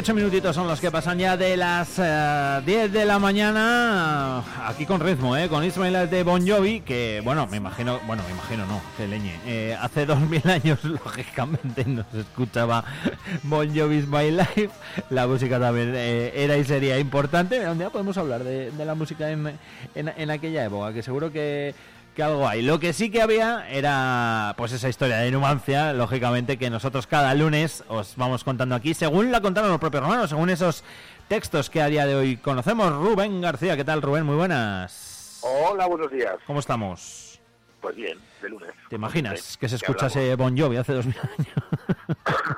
38 minutitos son los que pasan ya de las eh, 10 de la mañana aquí con ritmo, ¿eh? con Ismael de Bon Jovi, que bueno, me imagino, bueno, me imagino no, que leñe. Eh, hace 2000 años, (laughs) lógicamente, no se escuchaba Bon Jovi's My Life. La música también eh, era y sería importante. Un día podemos hablar de, la música en aquella época, que seguro que, que algo hay. Lo que sí que había era pues esa historia de Numancia, lógicamente que nosotros cada lunes os vamos contando aquí, según la contaron los propios romanos, según esos textos que a día de hoy conocemos. Rubén García, ¿qué tal Rubén? Muy buenas. Hola, buenos días. ¿Cómo estamos? Pues bien, de lunes. ¿Te imaginas que se ¿Qué escuchase Bon Jovi hace dos mil años?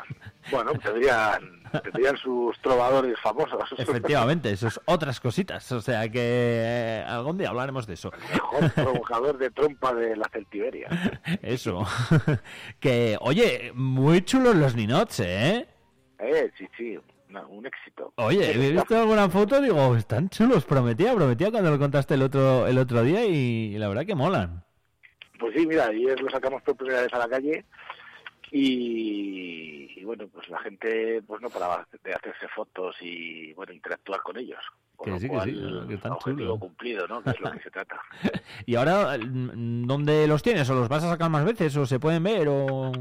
(laughs) Bueno, tendrían, tendrían sus trovadores famosos. (laughs) Efectivamente, eso es otras cositas. O sea que eh, algún día hablaremos de eso. Mejor provocador de trompa de la Celtiberia. (laughs) Eso. (laughs) que, oye, muy chulos los ninots, ¿eh? Eh, sí, sí, un éxito. Oye, he visto alguna foto, digo, están chulos, prometía, prometía cuando lo contaste el otro el otro día y, la verdad que molan. Pues sí, mira, ayer lo sacamos por primera vez a la calle y, y bueno, pues la gente pues no paraba de hacerse fotos y bueno, interactuar con ellos. Con Que lo sí, que sí, que chulos. cumplido, ¿no? Que es lo que se trata. (laughs) Y ahora, mm, ¿dónde los tienes? ¿O los vas a sacar más veces? ¿O se pueden ver? ¿O...?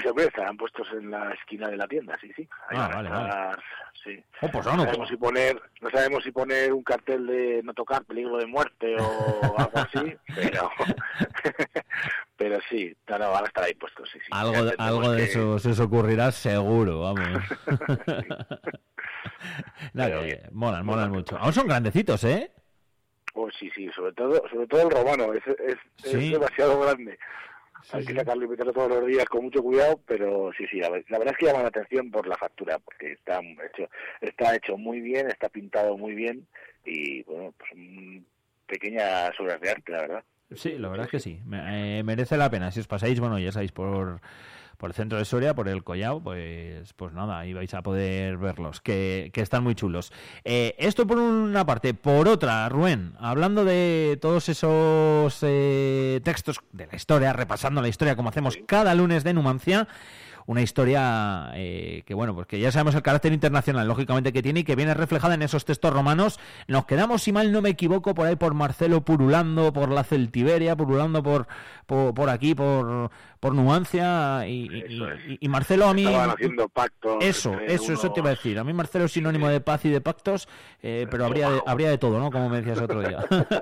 Siempre estarán puestos en la esquina de la tienda, sí, sí. Ahí Ah, vale, estar, sí. Oh, pues no, sabemos si poner, no sabemos si poner un cartel de no tocar, peligro de muerte o (laughs) algo así, pero, (laughs) pero sí, no, no, van a estar ahí puestos, sí, sí. Algo, de- algo de que- eso se os ocurrirá seguro, vamos. (laughs) Que molan, molan mucho. Aún son grandecitos, ¿eh? Pues sí, sí, sobre todo, sobre todo el romano, es, es, demasiado grande. Hay que sacarlo y meterlo todos los días con mucho cuidado, pero sí, sí, la, ver- la verdad es que llama la atención por la factura, porque está hecho, está hecho muy bien, está pintado muy bien y, bueno, pues mm, pequeñas obras de arte, la verdad. Sí, la verdad es que sí. Eh, merece la pena. Si os pasáis, bueno, ya sabéis, por, por el centro de Soria, por el Collao, pues, pues nada, ahí vais a poder verlos, que, que están muy chulos. Eh, esto por una parte. Por otra, Rubén, hablando de todos esos eh, textos de la historia, repasando la historia como hacemos cada lunes de Numancia, una historia eh, que bueno pues que ya sabemos el carácter internacional lógicamente que tiene y que viene reflejada en esos textos romanos. Nos quedamos si mal no me equivoco por ahí por Marcelo purulando por la Celtiberia purulando por por, por aquí por por Nuancia y, y- y- y Marcelo a mí Estaban haciendo pactos. eso eso eso te iba a decir. A mí Marcelo es sinónimo de paz y de pactos eh, pero habría de, habría de todo no como me decías otro día. (laughs)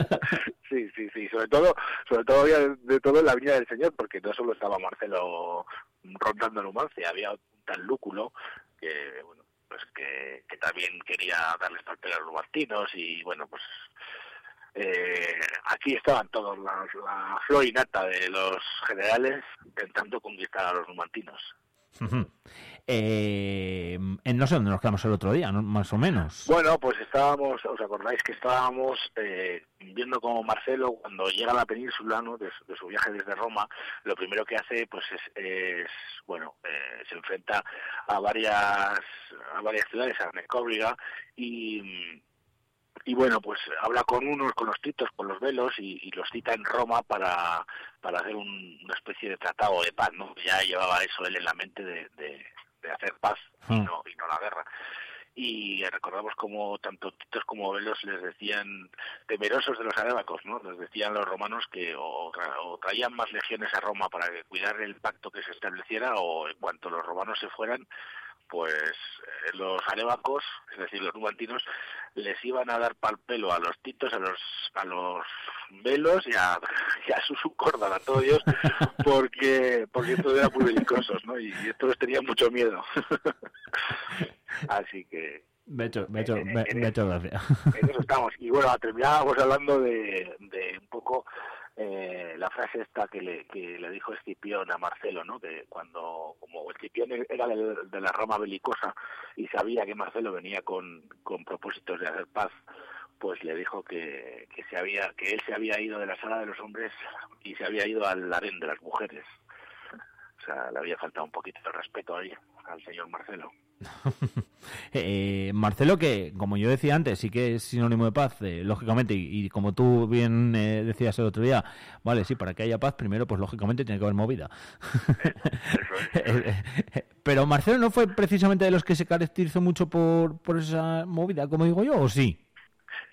Sí, sí, sobre todo, sobre todo había de, todo en la Viña del Señor, porque no solo estaba Marcelo rondando Numancia, había un tal Lúculo que, bueno, pues que, también quería darles parte a los numantinos y, bueno, pues eh, aquí estaban todos, la, la flor y nata de los generales intentando conquistar a los numantinos. Eh, no sé dónde nos quedamos el otro día más o menos. Bueno, pues estábamos, ¿os acordáis que estábamos eh, viendo como Marcelo, cuando llega a la península, ¿no? de, de su viaje desde Roma, lo primero que hace, pues es, es, bueno, eh, se enfrenta a varias, a varias ciudades, a Necóbriga, y, y bueno, pues habla con unos, con los titos, con los velos, y los cita en Roma para, para hacer un- una especie de tratado de paz, ¿no? Ya llevaba eso él en la mente de, de, de hacer paz y Mm. no, y no la guerra y recordamos como tanto Titos como Velos les decían temerosos de los arábacos, ¿no? Les decían los romanos que o, tra- o traían más legiones a Roma para cuidar el pacto que se estableciera o en cuanto los romanos se fueran, pues eh, los arábacos, es decir, los numantinos, les iban a dar pal pelo a los titos, a los a los velos y a, (laughs) y a Susu Córdoba, a todos ellos, (laughs) porque porque estos eran muy belicosos, ¿no? Y, y estos tenían mucho miedo. (laughs) Así que me he hecho, me he hecho, me- me he hecho gracia en eso estamos. Y bueno, terminábamos hablando de, de un poco eh, la frase esta que le, que le dijo Escipión a Marcelo, ¿no? Que cuando, como Escipión era de, la rama belicosa y sabía que Marcelo venía con, con propósitos de hacer paz, pues le dijo que, que se había que él se había ido de la sala de los hombres y se había ido al harén de las mujeres. O sea, le había faltado un poquito de respeto ahí al señor Marcelo. (laughs) Eh, Marcelo, que como yo decía antes, sí que es sinónimo de paz, eh, lógicamente, y, y como tú bien eh, decías el otro día, vale, sí, para que haya paz, primero, pues lógicamente tiene que haber movida. (laughs) Pero Marcelo no fue precisamente de los que se caracterizó mucho por, por esa movida, como digo yo, ¿o sí?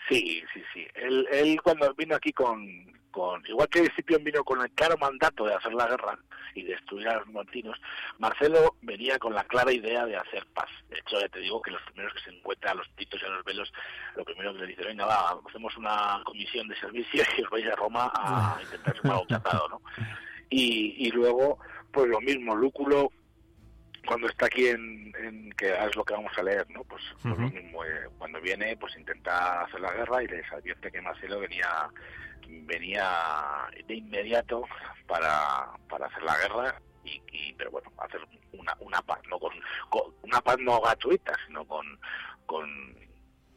Sí, sí, sí. Él, él cuando vino aquí con, con, igual que Escipión vino con el claro mandato de hacer la guerra y destruir a los numantinos, Marcelo venía con la clara idea de hacer paz. De hecho, ya te digo que los primeros que se encuentran a los titos y a los velos, lo primero que le dice, venga, va, hacemos una comisión de servicio y os vais a Roma a (laughs) intentar firmar un tratado, ¿no? Y, y luego, pues lo mismo, Lúculo cuando está aquí en, en- que es lo que vamos a leer, ¿no? Pues, pues lo mismo, eh, cuando viene, pues intenta hacer la guerra y les advierte que Marcelo venía venía de inmediato para, para hacer la guerra y, y- pero bueno, hacer una, una paz, no con, con- una paz no gratuita, sino con, con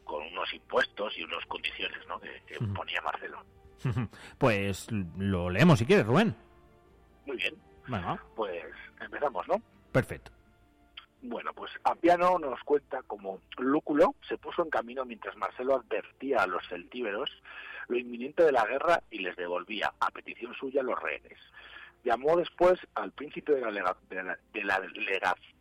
con unos impuestos y unas condiciones, ¿no? Que, ponía Marcelo. (laughs) Pues lo leemos si quieres, Rubén. Muy bien, Venga, pues empezamos, ¿no? perfecto. Bueno, pues Apiano nos cuenta cómo Lúculo se puso en camino mientras Marcelo advertía a los celtíberos lo inminente de la guerra y les devolvía, a petición suya, los rehenes. Llamó después al príncipe de la, de la- de la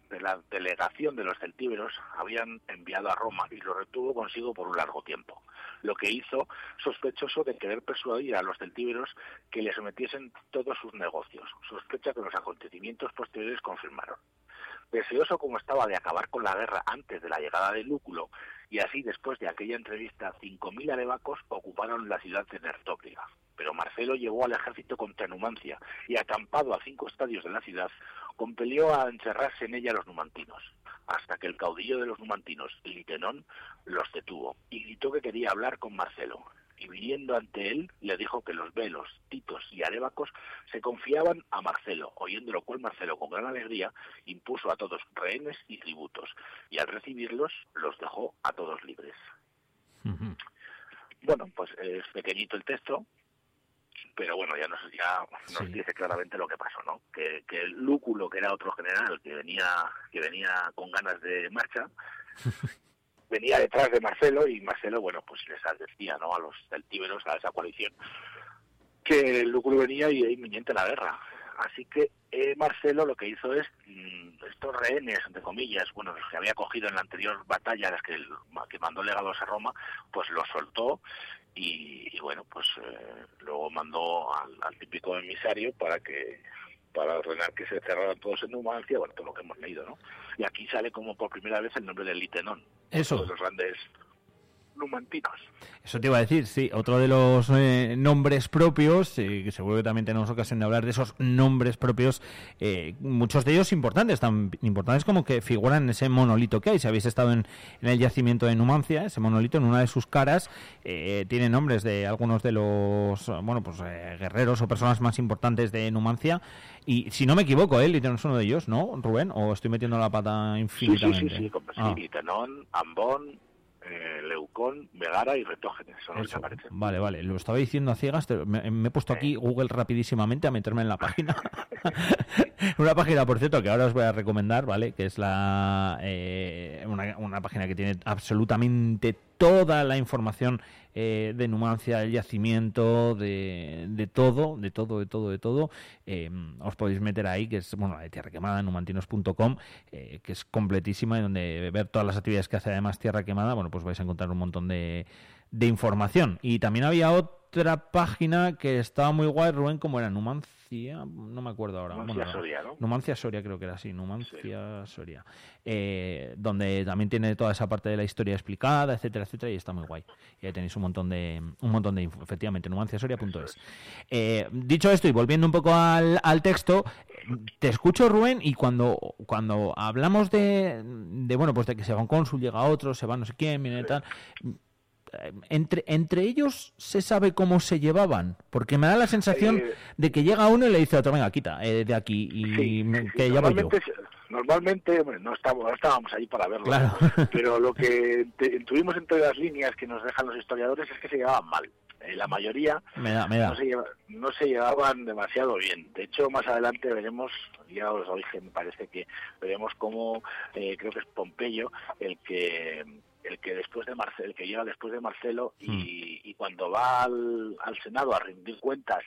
de la delegación de los celtíberos, habían enviado a Roma y lo retuvo consigo por un largo tiempo, lo que hizo sospechoso de querer persuadir a los celtíberos que le sometiesen todos sus negocios, sospecha que los acontecimientos posteriores confirmaron. Deseoso como estaba de acabar con la guerra antes de la llegada de Lúculo, y así después de aquella entrevista, 5.000 arebacos ocuparon la ciudad de Nertópliga. Pero Marcelo llevó al ejército contra Numancia y, acampado a cinco estadios de la ciudad, compelió a encerrarse en ella a los numantinos, hasta que el caudillo de los numantinos, Litenón, los detuvo y gritó que quería hablar con Marcelo. Y viniendo ante él le dijo que los velos, titos y arébacos se confiaban a Marcelo, oyendo lo cual Marcelo con gran alegría impuso a todos rehenes y tributos y al recibirlos los dejó a todos libres. Bueno, pues es pequeñito el texto, pero bueno, ya nos, ya nos dice claramente lo que pasó, ¿no? Que, que el Lúculo, que era otro general que venía, que venía con ganas de marcha, (laughs) venía detrás de Marcelo y Marcelo, bueno, pues les advertía, ¿no? A los celtíberos, a esa coalición, que el Lúculo venía y era inminente la guerra. Así que eh, Marcelo lo que hizo es mm, estos rehenes, entre comillas, bueno, los que había cogido en la anterior batalla, las que, mandó legados a Roma, pues los soltó y, bueno, pues eh, luego mandó al típico emisario para que para ordenar que se cerraran todos en Numancia, bueno, todo lo que hemos leído, ¿no? Y aquí sale como por primera vez el nombre del Litenón, Eso. uno de los grandes numantinos. Eso te iba a decir, sí, otro de los eh, nombres propios, eh, que seguro que también tenemos ocasión de hablar de esos nombres propios, eh, muchos de ellos importantes, tan importantes como que figuran en ese monolito que hay. Si habéis estado en, en el yacimiento de Numancia, ese monolito en una de sus caras eh, tiene nombres de algunos de los, bueno, pues eh, guerreros o personas más importantes de Numancia. Y si no me equivoco, él es uno de ellos, ¿no, Rubén? ¿O estoy metiendo la pata Sí, sí, infinitamente? sí, sí, como- sí, Ah. Litenón, Ambón, eh, Leucón, Megara y Retógenes, son los que Eso. aparecen. Vale, vale. Lo estaba diciendo a ciegas. Me, me he puesto aquí Google rapidísimamente a meterme en la (laughs) página. (laughs) una página, por cierto, que ahora os voy a recomendar, ¿vale? Que es la eh, una, una página que tiene absolutamente toda la información eh, de Numancia, el yacimiento, de, de todo, de todo, de todo, de todo. Eh, os podéis meter ahí, que es, bueno, la de Tierra Quemada, numantinos.com, eh, que es completísima y donde ver todas las actividades que hace además Tierra Quemada, bueno, pues vais a encontrar un montón de, de información. Y también había otra página que estaba muy guay, Rubén, como era Numancia, no me acuerdo ahora. Numancia Bueno, Soria, ¿no? Numancia Soria creo que era así, Numancia Soria. Eh, donde también tiene toda esa parte de la historia explicada, etcétera, etcétera, y está muy guay. Y ahí tenéis un montón de un montón de info, efectivamente, numanciasoria.es. Eh, dicho esto y volviendo un poco al, al texto, te escucho Rubén y cuando cuando hablamos de, de bueno, pues de que se va un cónsul, llega otro, se va no sé quién, viene tal, entre, entre ellos se sabe cómo se llevaban, porque me da la sensación Eh, de que llega uno y le dice a otro, venga, quita eh, de aquí y me- que ya voy yo. Normalmente, hombre, no, estábamos, no estábamos ahí para verlo, Claro. (laughs) pero lo que te- tuvimos entre las líneas que nos dejan los historiadores es que se llevaban mal. Eh, la mayoría Me da, me da. no se, lleva- no se llevaban demasiado bien. De hecho, más adelante veremos, ya os dije, me parece que veremos cómo, eh, creo que es Pompeyo, el que el que después de Marcelo, el que llega después de Marcelo y, y cuando va al, al Senado a rendir cuentas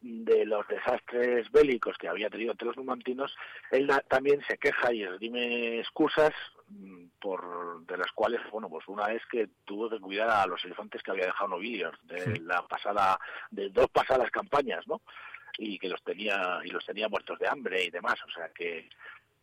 de los desastres bélicos que había tenido entre los numantinos, él da- también se queja y esgrime excusas mm, por de las cuales, bueno, pues una es que tuvo que cuidar a los elefantes que había dejado Nobilior de la pasada, de dos pasadas campañas, ¿no? Y que los tenía y los tenía muertos de hambre y demás, o sea que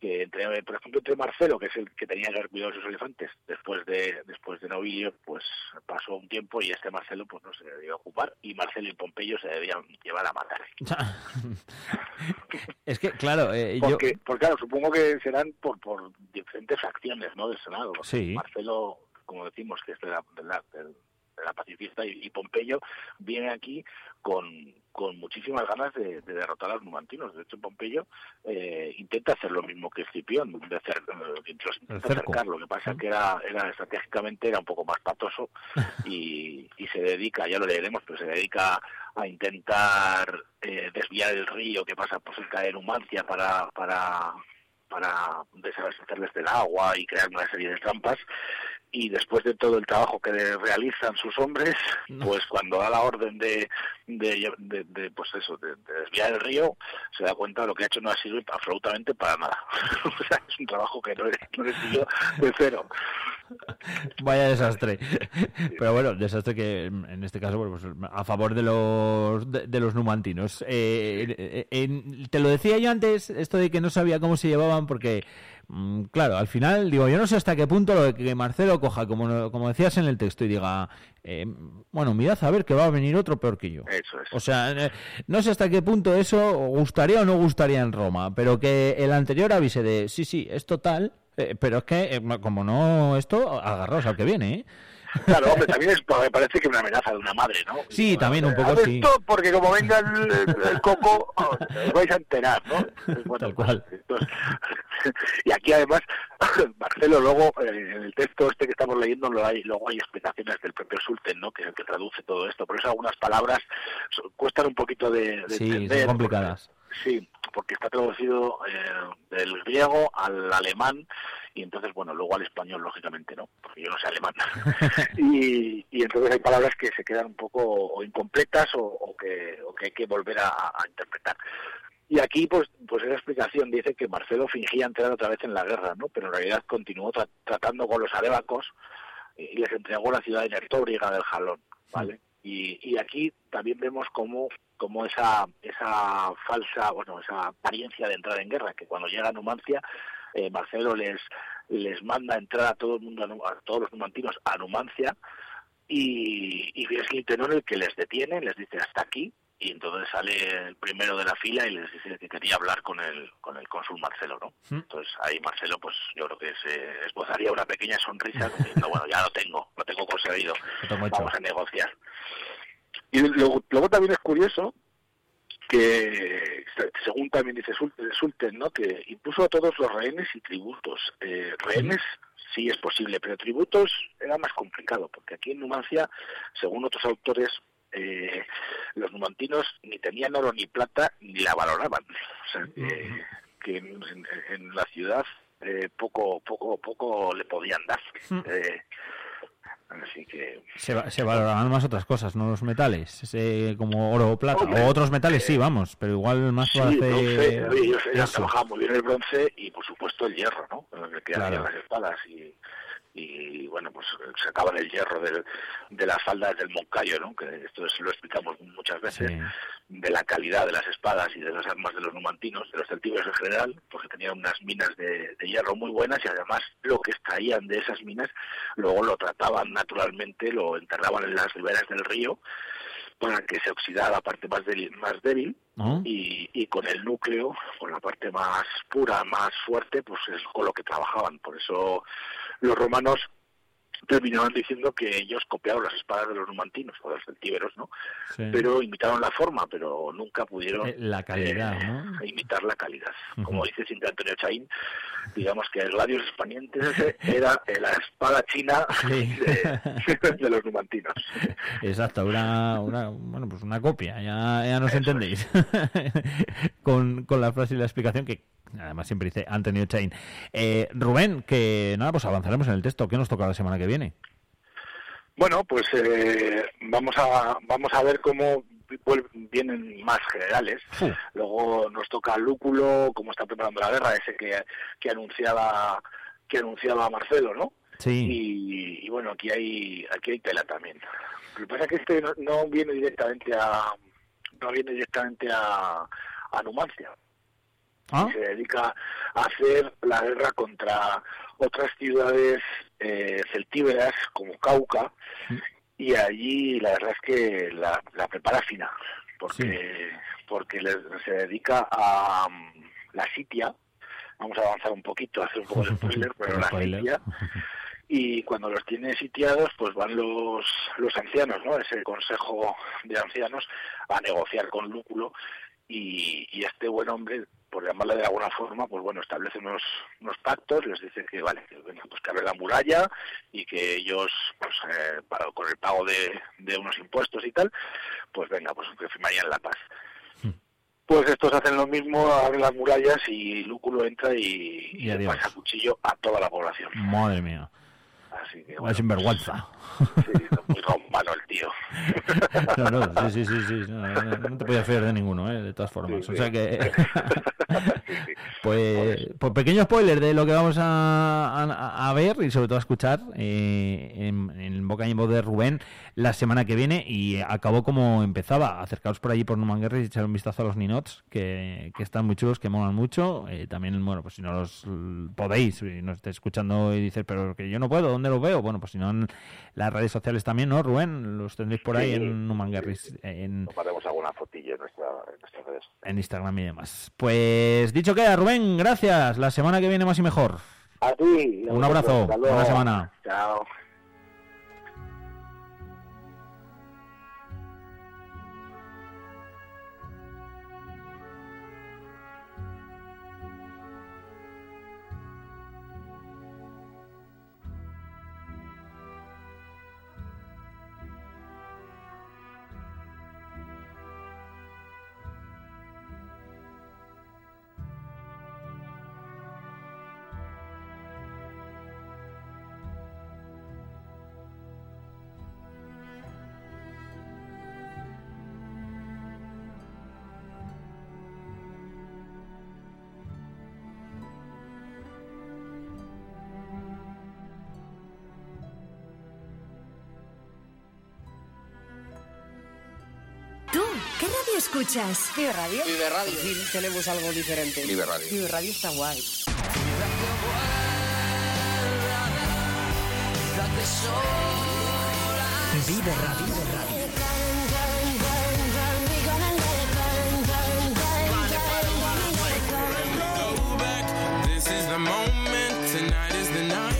que entre, por ejemplo, entre Marcelo, que es el que tenía que haber cuidado de sus elefantes, después de después de Novilio, pues pasó un tiempo y este Marcelo pues no se debió ocupar y Marcelo y Pompeyo se debían llevar a matar. (laughs) es que, claro, eh, yo... Porque, porque claro, supongo que serán por, por diferentes facciones, ¿no? Del Senado. Sí. Marcelo, como decimos, que es de la, de la, de la pacifista, y, y Pompeyo viene aquí con, con muchísimas ganas de, de derrotar a los numantinos. De hecho, Pompeyo eh, intenta hacer lo mismo que Escipión, de hacer, eh, los intenta acercar. Lo que pasa que era, era estratégicamente era un poco más patoso (laughs) y, y se dedica, ya lo leeremos, pero se dedica a intentar eh, desviar el río que pasa por cerca de Numancia para, para, para desabastecerles del agua y crear una serie de trampas. Y después de todo el trabajo que realizan sus hombres, pues cuando da la orden de, de, de- de, pues eso, de, de desviar el río, se da cuenta de lo que ha hecho no ha sido absolutamente para nada. (laughs) o sea, es un trabajo que no le, no de cero. (laughs) Vaya desastre. Pero bueno, desastre que en este caso, bueno, pues, a favor de los de, de los numantinos. Eh, en- te lo decía yo antes, esto de que no sabía cómo se llevaban, porque, mm, claro, al final, digo, yo no sé hasta qué punto lo de que Marcelo coja, como, como decías en el texto, y diga, eh, bueno, mirad a ver que va a venir otro peor que yo. Eso es. O sea, eh, no sé hasta qué punto eso gustaría o no gustaría en Roma, pero que el anterior avise de, sí, sí, es total, eh, pero es que, eh, como no esto, agarraos al que viene, ¿eh? Claro, hombre, también es, me parece que una amenaza de una madre, ¿no? Sí, también un poco Haz sí. esto porque como venga el, coco, oh, os vais a enterar, ¿no? (laughs) Bueno, Tal cual. entonces, (laughs) y aquí además, (laughs) Marcelo, luego eh, en el texto este que estamos leyendo, lo hay, luego hay explicaciones del propio Sulten, ¿no? Que es el que traduce todo esto. Por eso algunas palabras cuestan un poquito de, de Sí, entender. son complicadas. Sí, porque está traducido eh, del griego al alemán y entonces, bueno, luego al español, lógicamente no, porque yo no sé alemán. (laughs) (laughs) y, y entonces hay palabras que se quedan un poco o incompletas o, o que, o que hay que volver a, a interpretar. Y aquí, pues, pues esa explicación dice que Marcelo fingía entrar otra vez en la guerra, ¿no? Pero en realidad continuó tra- tratando con los arébacos y les entregó la ciudad inertóbriga del Jalón, ¿vale? Y, y aquí también vemos cómo, cómo esa, esa falsa, bueno, esa apariencia de entrar en guerra, que cuando llega a Numancia, eh, Marcelo les, les manda entrar a todo el mundo, a, todos los numantinos a Numancia, y, y es Quintenón el que les detiene, les dice hasta aquí, y entonces sale el primero de la fila y les dice que quería hablar con el, con el cónsul Marcelo, ¿no? Mm. Entonces ahí Marcelo, pues yo creo que se esbozaría una pequeña sonrisa diciendo, bueno, ya lo tengo, lo tengo conseguido, (laughs) vamos a negociar. Y luego, luego también es curioso que, según también dice Sulten, ¿no? que impuso a todos los rehenes y tributos. Eh, rehenes sí es posible, pero tributos era más complicado, porque aquí en Numancia, según otros autores, eh, los numantinos ni tenían oro ni plata ni la valoraban. O sea, que, que en, en- la ciudad eh, poco, poco, poco le podían dar. Eh, así que Se, va- se valoraban más otras cosas, no los metales, ese, como oro o plata. Hombre, o otros metales, sí, vamos, pero igual más Sí, bronce, hacer oye, ellos, ellos eso. trabajaban muy bien el bronce y por supuesto el hierro, ¿no? El que Claro. las espadas y, y bueno, pues sacaban el hierro del, de las faldas del Moncayo, ¿no? Que esto es- lo explicamos muchas veces, Sí. de la calidad de las espadas y de las armas de los numantinos, de los celtíberos en general, porque tenían unas minas de, de hierro muy buenas y además lo que extraían de esas minas luego lo trataban naturalmente, lo enterraban en las riberas del río para que se oxidara la parte más débil, más débil y, y con el núcleo, con la parte más pura, más fuerte, pues es con lo que trabajaban. Por eso los romanos terminaban diciendo que ellos copiaron las espadas de los numantinos o de los celtíberos, ¿no? Sí. Pero imitaron la forma, pero nunca pudieron Eh, la calidad, eh, ¿no? (laughs) imitar la calidad. Como dice Cinta Antonio Chaín, digamos que el Gladius Espanientes ese era eh, la espada china (laughs) Sí. de, de los numantinos. (laughs) Exacto, una, una, bueno, pues una copia, ya, ya nos entendéis. con, con la frase y la explicación que además siempre dice Antonio Chain. Eh, Rubén, que nada, pues avanzaremos en el texto. ¿Qué nos toca la semana que viene? Bueno, pues eh, vamos a vamos a ver cómo vienen más generales. Luego nos toca Lúculo, cómo está preparando la guerra, ese que, que anunciaba que anunciaba Marcelo, ¿no? Sí. Y, y bueno, aquí hay aquí hay tela también. Lo que pasa es que este no, no viene directamente a no viene directamente a, a Numancia. ¿Ah? Se dedica a hacer la guerra contra otras ciudades eh, celtíberas como Cauca y allí la verdad es que la, la prepara fina porque porque les- se dedica a mm, la sitia. Vamos a avanzar un poquito hacer un poco de (laughs) spoiler pero la Spoiler. sitia. (laughs) Y cuando los tiene sitiados pues van los los ancianos no ese consejo de ancianos a negociar con Lúculo y, y este buen hombre por llamarle de alguna forma pues bueno establece unos unos pactos les dice que vale que venga pues que abre la muralla y que ellos pues eh, para, con el pago de, de unos impuestos y tal pues venga pues que firmarían la paz pues estos hacen lo mismo, abren las murallas y Lúculo entra y, Y y le adiós. pasa cuchillo a toda la población. Madre mía. Así que Vaya bueno, sinvergüenza. sí, muy romano tío. (laughs) No, no, sí, sí, sí, sí. No, no- no te podías fiar de ninguno, ¿eh? de todas formas. Sí, O sí. sea que. (laughs) pues, pues pequeño spoiler de lo que vamos a, a- a ver y sobre todo a escuchar eh, en, en boca y en voz de Rubén la semana que viene. Y acabó como empezaba. Acercaos por allí por Numanguerra y echar un vistazo a los Ninots, que, que están muy chulos, que molan mucho. Eh, también, bueno, pues si no los podéis, si nos estáis escuchando y dices, pero que yo no puedo, ¿dónde los veo? Bueno, pues si no en las redes sociales también, ¿no, Rubén? Los tendréis por ahí Sí, en Numanguerris, en, Tomaremos alguna fotillo en, nuestra, en nuestras redes. en Instagram y demás. Pues dicho queda, Rubén, gracias. La semana que viene más y mejor. A ti. Un abrazo. Buena semana. Chao. Escuchas? Vive Radio. Vive Radio. Tenemos algo diferente. Vive Radio. Vive Radio está guay. Vive Radio. This is the moment, tonight is the night.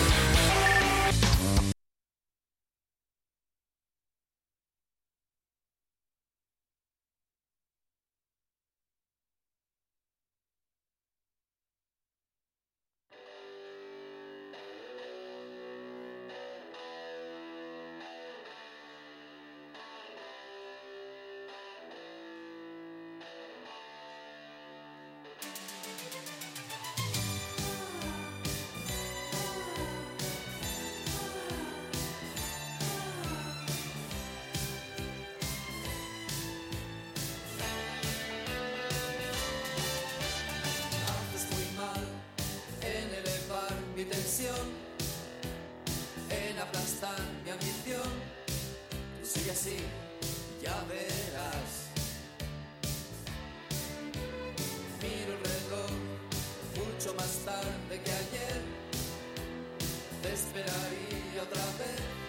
Mi tensión, en aplastar mi ambición. Tú así, ya verás. Miro el reloj mucho más tarde que ayer. Te esperaría otra vez.